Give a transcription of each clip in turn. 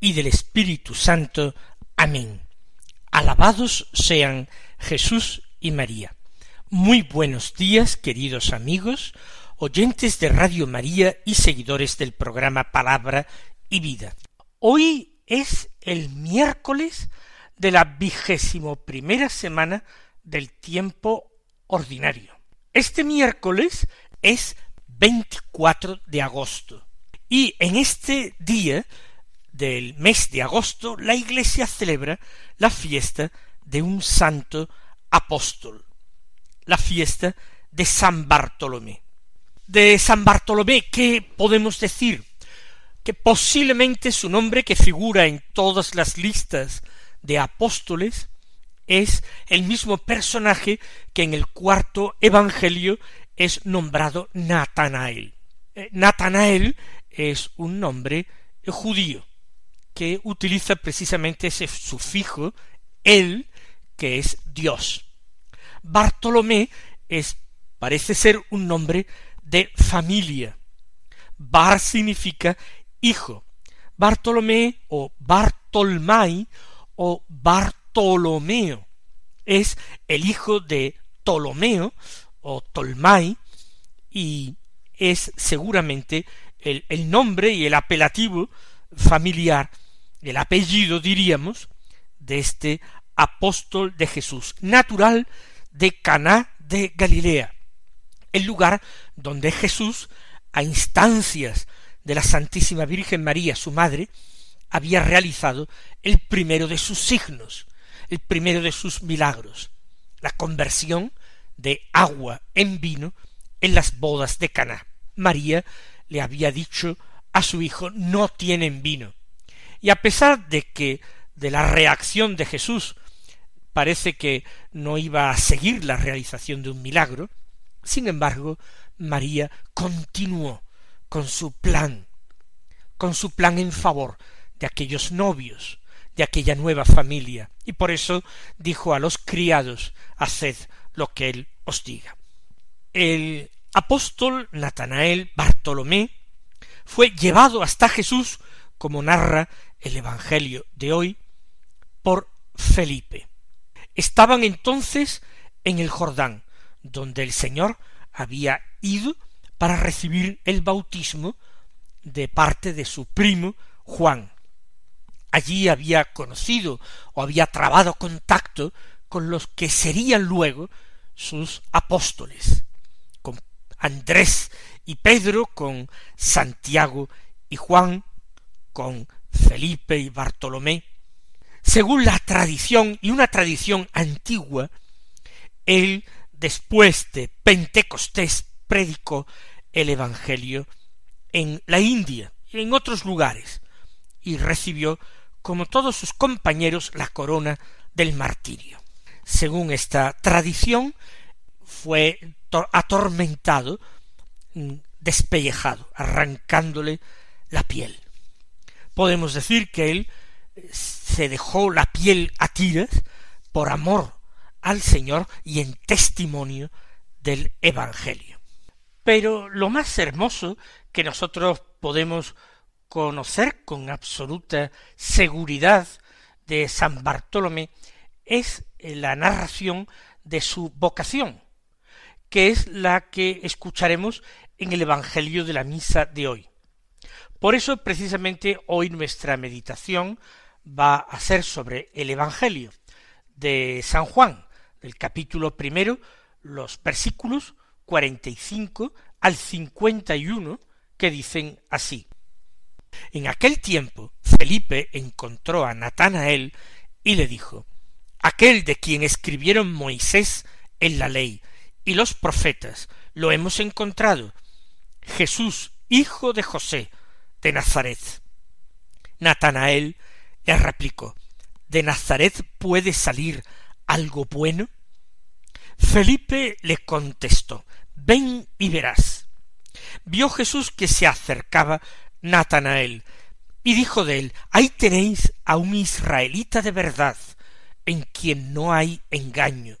y del Espíritu Santo. Amén. Alabados sean Jesús y María. Muy buenos días, queridos amigos, oyentes de Radio María y seguidores del programa Palabra y Vida. Hoy es el miércoles de la vigésimo primera semana del tiempo ordinario. Este miércoles es 24 de agosto y en este día del mes de agosto la Iglesia celebra la fiesta de un santo apóstol, la fiesta de San Bartolomé. De San Bartolomé, ¿qué podemos decir? Que posiblemente su nombre que figura en todas las listas de apóstoles es el mismo personaje que en el cuarto evangelio es nombrado Natanael. Eh, Natanael es un nombre judío que utiliza precisamente ese sufijo él, que es Dios. Bartolomé es, parece ser un nombre de familia. Bar significa hijo. Bartolomé o Bartolmai o Bartolomeo es el hijo de Ptolomeo o Tolmai y es seguramente el, el nombre y el apelativo familiar, el apellido diríamos, de este apóstol de Jesús, natural de Caná de Galilea, el lugar donde Jesús, a instancias de la Santísima Virgen María, su madre, había realizado el primero de sus signos, el primero de sus milagros, la conversión de agua en vino en las bodas de Caná. María le había dicho a su hijo no tienen vino. Y a pesar de que de la reacción de Jesús parece que no iba a seguir la realización de un milagro, sin embargo, María continuó con su plan, con su plan en favor de aquellos novios, de aquella nueva familia, y por eso dijo a los criados, haced lo que él os diga. El apóstol Natanael Bartolomé fue llevado hasta Jesús, como narra el Evangelio de hoy, por Felipe. Estaban entonces en el Jordán, donde el Señor había ido para recibir el bautismo de parte de su primo Juan. Allí había conocido o había trabado contacto con los que serían luego sus apóstoles. Andrés y Pedro, con Santiago y Juan, con Felipe y Bartolomé. Según la tradición y una tradición antigua, él, después de Pentecostés, predicó el Evangelio en la India y en otros lugares, y recibió, como todos sus compañeros, la corona del martirio. Según esta tradición, fue atormentado, despellejado, arrancándole la piel. Podemos decir que él eh, se dejó la piel a tiras por amor al Señor y en testimonio del Evangelio. Pero lo más hermoso que nosotros podemos conocer con absoluta seguridad de San Bartolomé es la narración de su vocación, que es la que escucharemos en el Evangelio de la misa de hoy. Por eso precisamente hoy nuestra meditación va a ser sobre el Evangelio de San Juan, del capítulo primero, los versículos cuarenta y cinco al cincuenta y uno, que dicen así. En aquel tiempo Felipe encontró a Natanael y le dijo, aquel de quien escribieron Moisés en la ley y los profetas, lo hemos encontrado, Jesús, hijo de José, de Nazaret. Natanael Le replicó, ¿de Nazaret puede salir algo bueno? Felipe le contestó, ven y verás. Vio Jesús que se acercaba Natanael, y dijo de él, ahí tenéis a un israelita de verdad, en quien no hay engaño.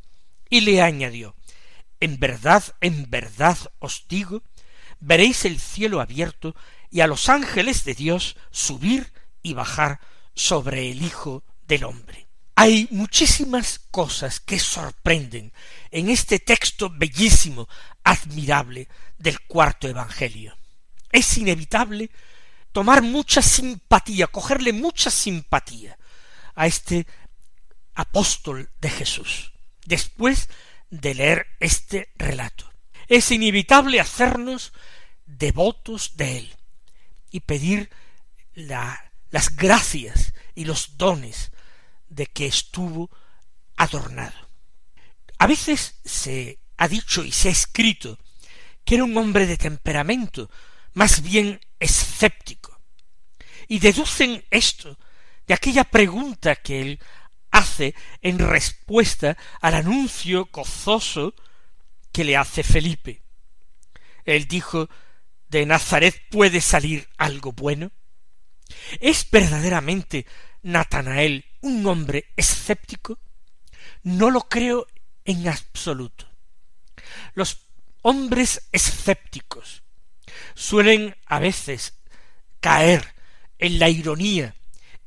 Y le añadió, en verdad, en verdad os digo, veréis el cielo abierto y a los ángeles de Dios subir y bajar sobre el Hijo del Hombre. Hay muchísimas cosas que sorprenden en este texto bellísimo, admirable del cuarto Evangelio. Es inevitable tomar mucha simpatía, cogerle mucha simpatía a este apóstol de Jesús, después de leer este relato. Es inevitable hacernos devotos de él y pedir las gracias y los dones de que estuvo adornado. A veces se ha dicho y se ha escrito que era un hombre de temperamento, más bien escéptico. Y deducen esto de aquella pregunta que él hace en respuesta al anuncio gozoso que le hace Felipe. Él dijo ¿De Nazaret puede salir algo bueno? ¿Es verdaderamente Natanael un hombre escéptico? No lo creo en absoluto. Los hombres escépticos suelen a veces caer en la ironía,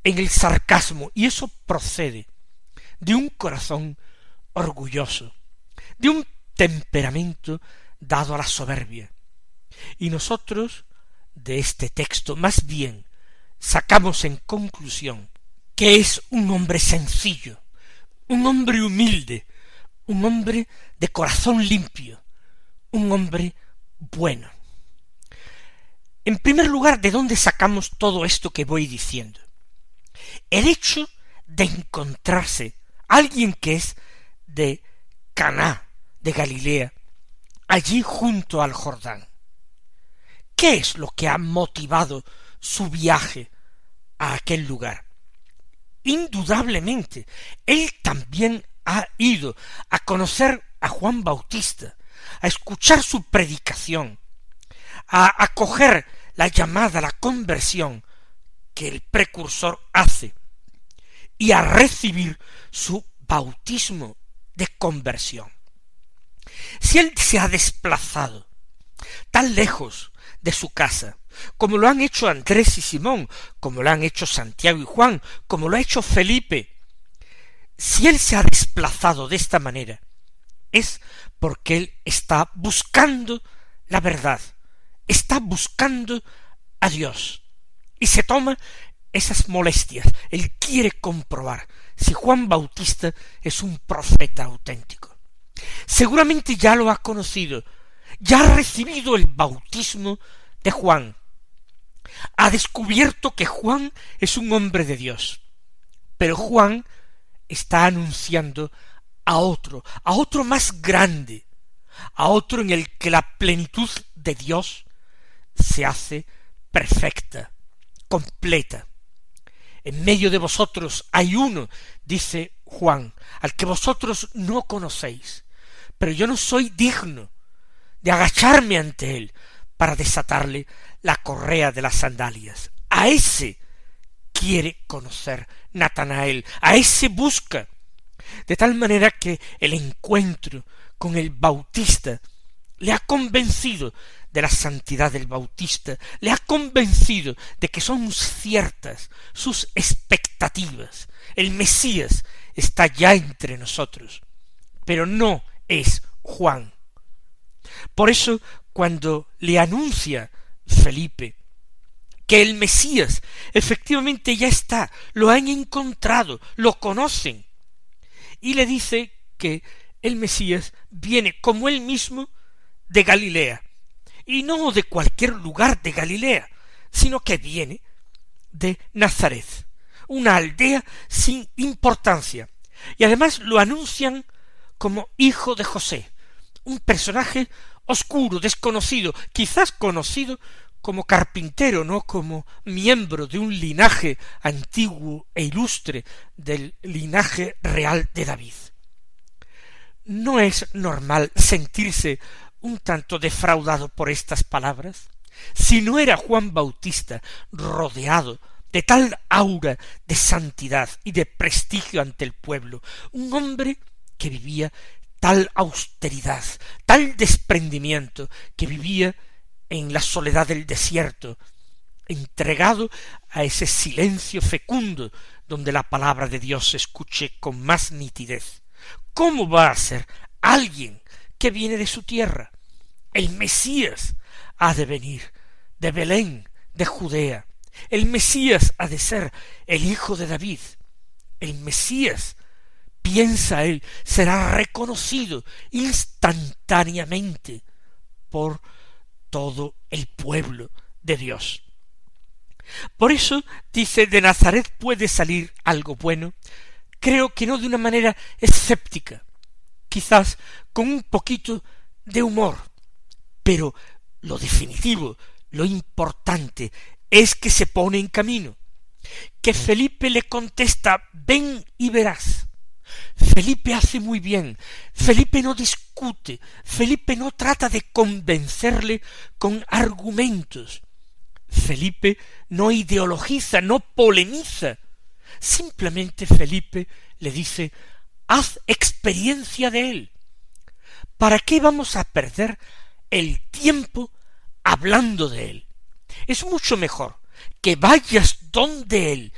en el sarcasmo, y eso procede de un corazón orgulloso, de un temperamento dado a la soberbia. Y nosotros, de este texto, más bien, sacamos en conclusión que es un hombre sencillo, un hombre humilde, un hombre de corazón limpio, un hombre bueno. En primer lugar, ¿de dónde sacamos todo esto que voy diciendo? El hecho de encontrarse alguien que es de Caná, de Galilea, allí junto al Jordán. ¿Qué es lo que ha motivado su viaje a aquel lugar? Indudablemente, él también ha ido a conocer a Juan Bautista, a escuchar su predicación, a acoger la llamada, la conversión que el precursor hace y a recibir su bautismo de conversión. Si él se ha desplazado tan lejos de su casa, como lo han hecho Andrés y Simón, como lo han hecho Santiago y Juan, como lo ha hecho Felipe, si él se ha desplazado de esta manera, es porque él está buscando la verdad, está buscando a Dios, y se toma esas molestias. Él quiere comprobar si Juan Bautista es un profeta auténtico. Seguramente ya lo ha conocido, ya ha recibido el bautismo de Juan. Ha descubierto que Juan es un hombre de Dios. Pero Juan está anunciando a otro, a otro más grande, a otro en el que la plenitud de Dios se hace perfecta, completa. En medio de vosotros hay uno, dice Juan, al que vosotros no conocéis, pero yo no soy digno de agacharme ante él para desatarle la correa de las sandalias. A ese quiere conocer Natanael, a ese busca, de tal manera que el encuentro con el Bautista le ha convencido de la santidad del Bautista, le ha convencido de que son ciertas sus expectativas. El Mesías está ya entre nosotros, pero no es Juan. Por eso, cuando le anuncia Felipe que el Mesías efectivamente ya está, lo han encontrado, lo conocen. Y le dice que el Mesías viene como él mismo de Galilea, y no de cualquier lugar de Galilea, sino que viene de Nazaret, una aldea sin importancia, y además lo anuncian como hijo de José, un personaje oscuro, desconocido, quizás conocido como carpintero, no como miembro de un linaje antiguo e ilustre del linaje real de David. ¿No es normal sentirse un tanto defraudado por estas palabras? Si no era Juan Bautista rodeado de tal aura de santidad y de prestigio ante el pueblo, un hombre que vivía tal austeridad, tal desprendimiento, que vivía en la soledad del desierto, entregado a ese silencio fecundo donde la palabra de Dios se escuche con más nitidez. ¿Cómo va a ser alguien que viene de su tierra? El Mesías ha de venir de Belén, de Judea. El Mesías ha de ser el hijo de David. El Mesías, piensa él, será reconocido instantáneamente por todo el pueblo de Dios. Por eso dice de Nazaret puede salir algo bueno, creo que no de una manera escéptica, quizás con un poquito de humor, pero lo definitivo, lo importante, es que se pone en camino, que Felipe le contesta ven y verás, Felipe hace muy bien, Felipe no discute, Felipe no trata de convencerle con argumentos, Felipe no ideologiza, no polemiza, simplemente Felipe le dice haz experiencia de él. ¿Para qué vamos a perder el tiempo hablando de él? Es mucho mejor que vayas donde él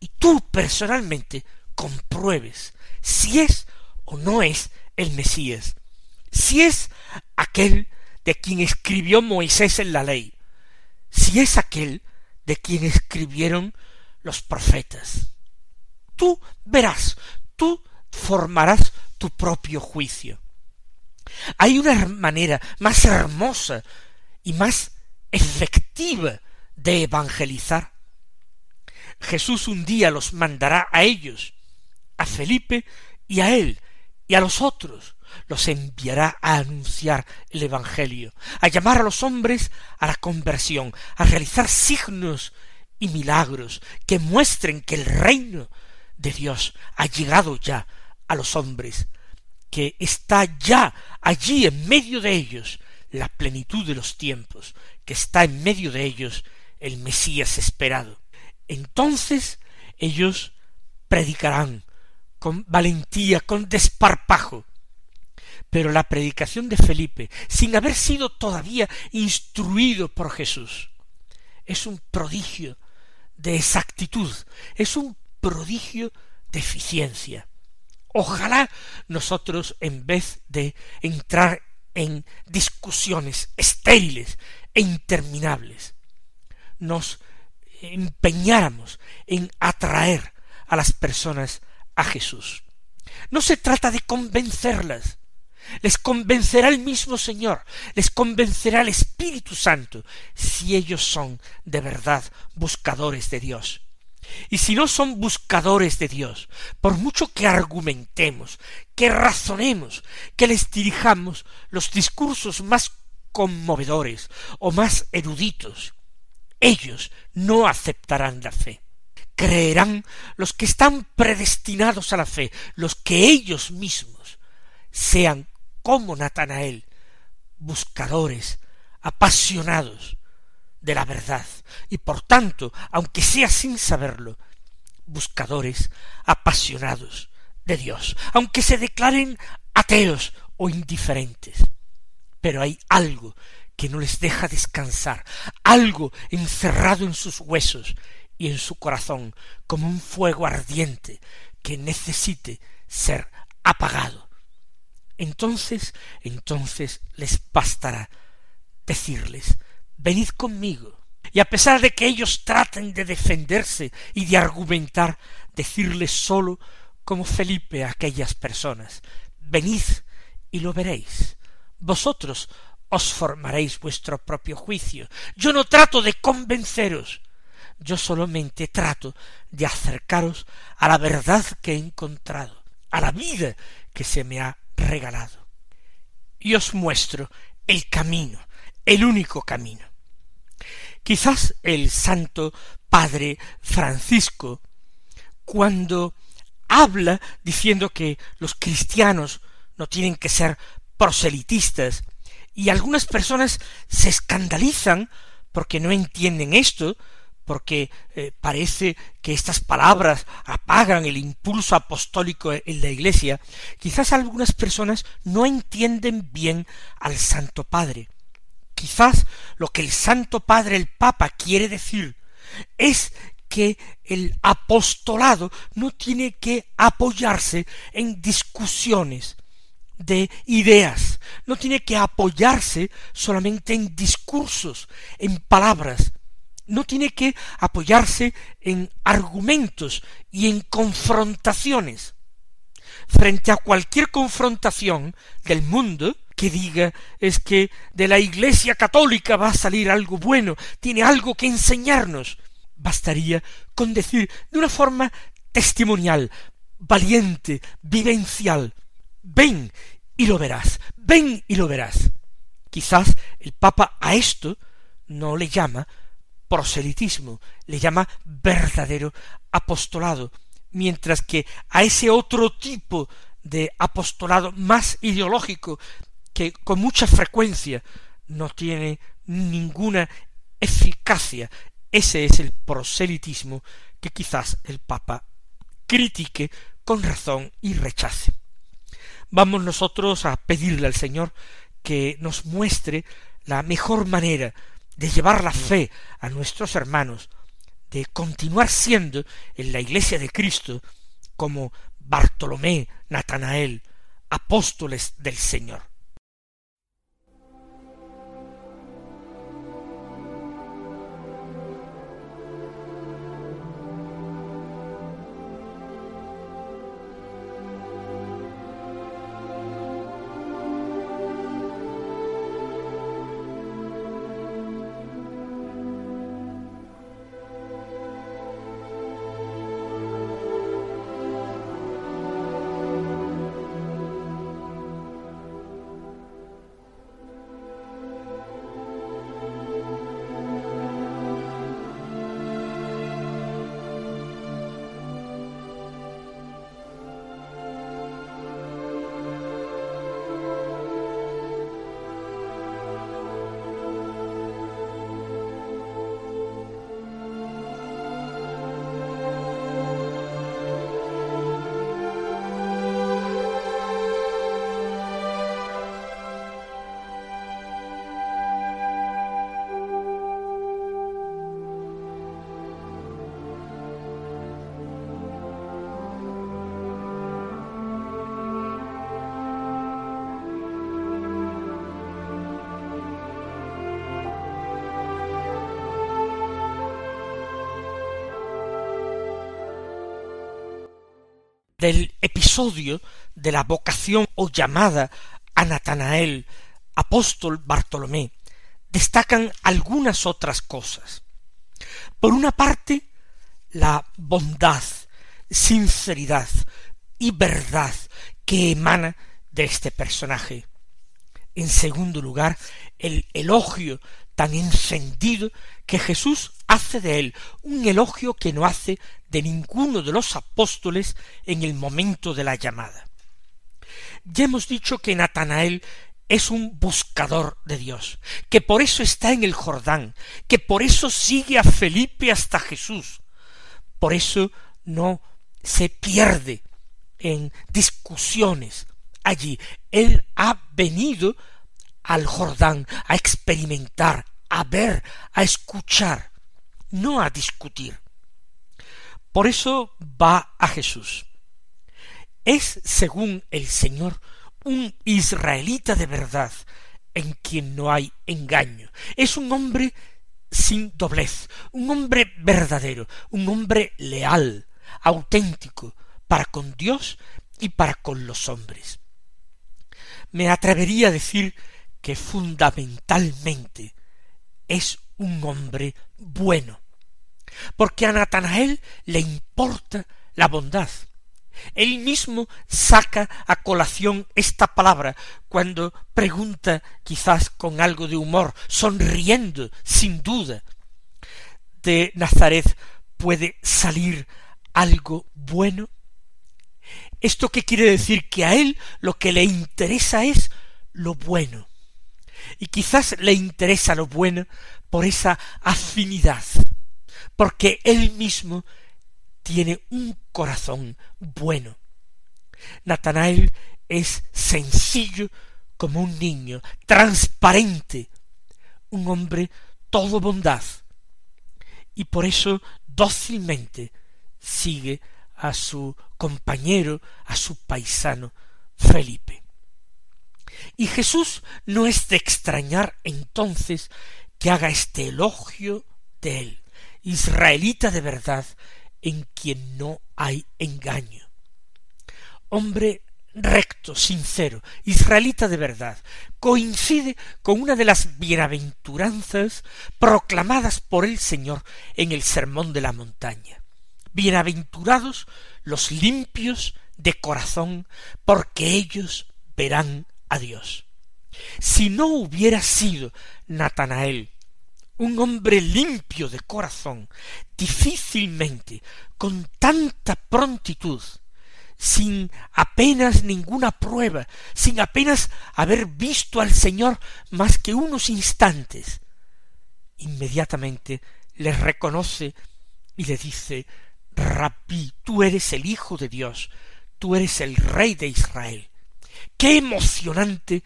y tú personalmente compruebes si es o no es el Mesías, si es aquel de quien escribió Moisés en la ley, si es aquel de quien escribieron los profetas. Tú verás, tú formarás tu propio juicio. Hay una manera más hermosa y más efectiva de evangelizar. Jesús un día los mandará a ellos a Felipe y a él y a los otros los enviará a anunciar el Evangelio, a llamar a los hombres a la conversión, a realizar signos y milagros que muestren que el reino de Dios ha llegado ya a los hombres, que está ya allí en medio de ellos la plenitud de los tiempos, que está en medio de ellos el Mesías esperado. Entonces ellos predicarán con valentía, con desparpajo. Pero la predicación de Felipe, sin haber sido todavía instruido por Jesús, es un prodigio de exactitud, es un prodigio de eficiencia. Ojalá nosotros, en vez de entrar en discusiones estériles e interminables, nos empeñáramos en atraer a las personas a Jesús. No se trata de convencerlas, les convencerá el mismo Señor, les convencerá el Espíritu Santo, si ellos son de verdad buscadores de Dios. Y si no son buscadores de Dios, por mucho que argumentemos, que razonemos, que les dirijamos los discursos más conmovedores o más eruditos, ellos no aceptarán la fe. Creerán los que están predestinados a la fe, los que ellos mismos sean como Natanael, buscadores, apasionados de la verdad, y por tanto, aunque sea sin saberlo, buscadores apasionados de Dios, aunque se declaren ateos o indiferentes. Pero hay algo que no les deja descansar, algo encerrado en sus huesos y en su corazón como un fuego ardiente que necesite ser apagado. Entonces, entonces les bastará decirles, venid conmigo. Y a pesar de que ellos traten de defenderse y de argumentar, decirles solo como Felipe a aquellas personas, venid y lo veréis. Vosotros os formaréis vuestro propio juicio. Yo no trato de convenceros, yo solamente trato de acercaros a la verdad que he encontrado, a la vida que se me ha regalado. Y os muestro el camino, el único camino. Quizás el Santo Padre Francisco, cuando habla diciendo que los cristianos no tienen que ser proselitistas, y algunas personas se escandalizan porque no entienden esto, porque eh, parece que estas palabras apagan el impulso apostólico en la Iglesia, quizás algunas personas no entienden bien al Santo Padre. Quizás lo que el Santo Padre, el Papa, quiere decir es que el apostolado no tiene que apoyarse en discusiones de ideas, no tiene que apoyarse solamente en discursos, en palabras, no tiene que apoyarse en argumentos y en confrontaciones. Frente a cualquier confrontación del mundo que diga es que de la Iglesia católica va a salir algo bueno, tiene algo que enseñarnos, bastaría con decir de una forma testimonial, valiente, vivencial, ven y lo verás, ven y lo verás. Quizás el Papa a esto no le llama proselitismo, le llama verdadero apostolado, mientras que a ese otro tipo de apostolado más ideológico que con mucha frecuencia no tiene ninguna eficacia, ese es el proselitismo que quizás el Papa critique con razón y rechace. Vamos nosotros a pedirle al Señor que nos muestre la mejor manera de llevar la fe a nuestros hermanos, de continuar siendo en la iglesia de Cristo como Bartolomé, Natanael, apóstoles del Señor. Del episodio de la vocación o llamada a Natanael, apóstol Bartolomé, destacan algunas otras cosas. Por una parte, la bondad, sinceridad y verdad que emana de este personaje. En segundo lugar, el elogio tan encendido que Jesús hace de él, un elogio que no hace de ninguno de los apóstoles en el momento de la llamada. Ya hemos dicho que Natanael es un buscador de Dios, que por eso está en el Jordán, que por eso sigue a Felipe hasta Jesús, por eso no se pierde en discusiones allí. Él ha venido al Jordán a experimentar, a ver, a escuchar, no a discutir. Por eso va a Jesús. Es, según el Señor, un israelita de verdad, en quien no hay engaño. Es un hombre sin doblez, un hombre verdadero, un hombre leal, auténtico, para con Dios y para con los hombres. Me atrevería a decir que fundamentalmente es un hombre bueno, porque a Natanael le importa la bondad. Él mismo saca a colación esta palabra cuando pregunta quizás con algo de humor, sonriendo, sin duda. De Nazaret puede salir algo bueno. ¿Esto qué quiere decir? Que a él lo que le interesa es lo bueno. Y quizás le interesa lo bueno por esa afinidad, porque él mismo tiene un corazón bueno. Natanael es sencillo como un niño, transparente, un hombre todo bondad, y por eso dócilmente sigue a su compañero, a su paisano Felipe. Y Jesús no es de extrañar entonces que haga este elogio de él, israelita de verdad, en quien no hay engaño. Hombre recto, sincero, israelita de verdad, coincide con una de las bienaventuranzas proclamadas por el Señor en el Sermón de la Montaña. Bienaventurados los limpios de corazón, porque ellos verán Dios. Si no hubiera sido Natanael un hombre limpio de corazón, difícilmente, con tanta prontitud, sin apenas ninguna prueba, sin apenas haber visto al Señor más que unos instantes, inmediatamente le reconoce y le dice Rabí, tú eres el Hijo de Dios, tú eres el Rey de Israel. Qué emocionante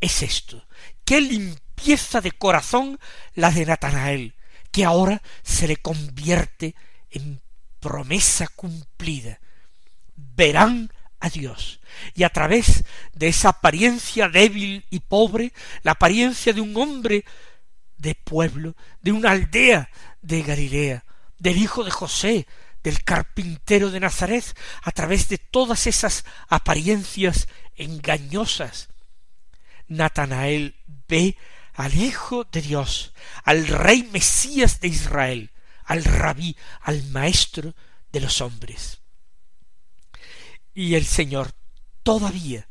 es esto, qué limpieza de corazón la de Natanael, que ahora se le convierte en promesa cumplida. Verán a Dios. Y a través de esa apariencia débil y pobre, la apariencia de un hombre de pueblo, de una aldea de Galilea, del hijo de José, del carpintero de Nazaret, a través de todas esas apariencias engañosas, Natanael ve al Hijo de Dios, al Rey Mesías de Israel, al Rabí, al Maestro de los hombres. Y el Señor todavía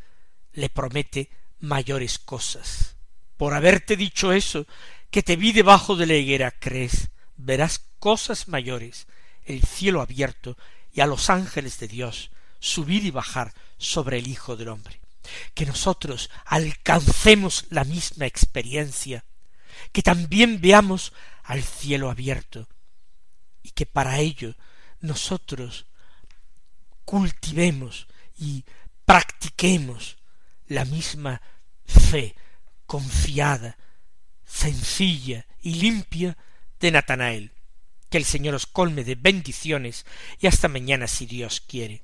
le promete mayores cosas. Por haberte dicho eso, que te vi debajo de la higuera, crees, verás cosas mayores el cielo abierto y a los ángeles de Dios subir y bajar sobre el Hijo del hombre. Que nosotros alcancemos la misma experiencia, que también veamos al cielo abierto y que para ello nosotros cultivemos y practiquemos la misma fe confiada, sencilla y limpia de Natanael, que el Señor os colme de bendiciones y hasta mañana si Dios quiere.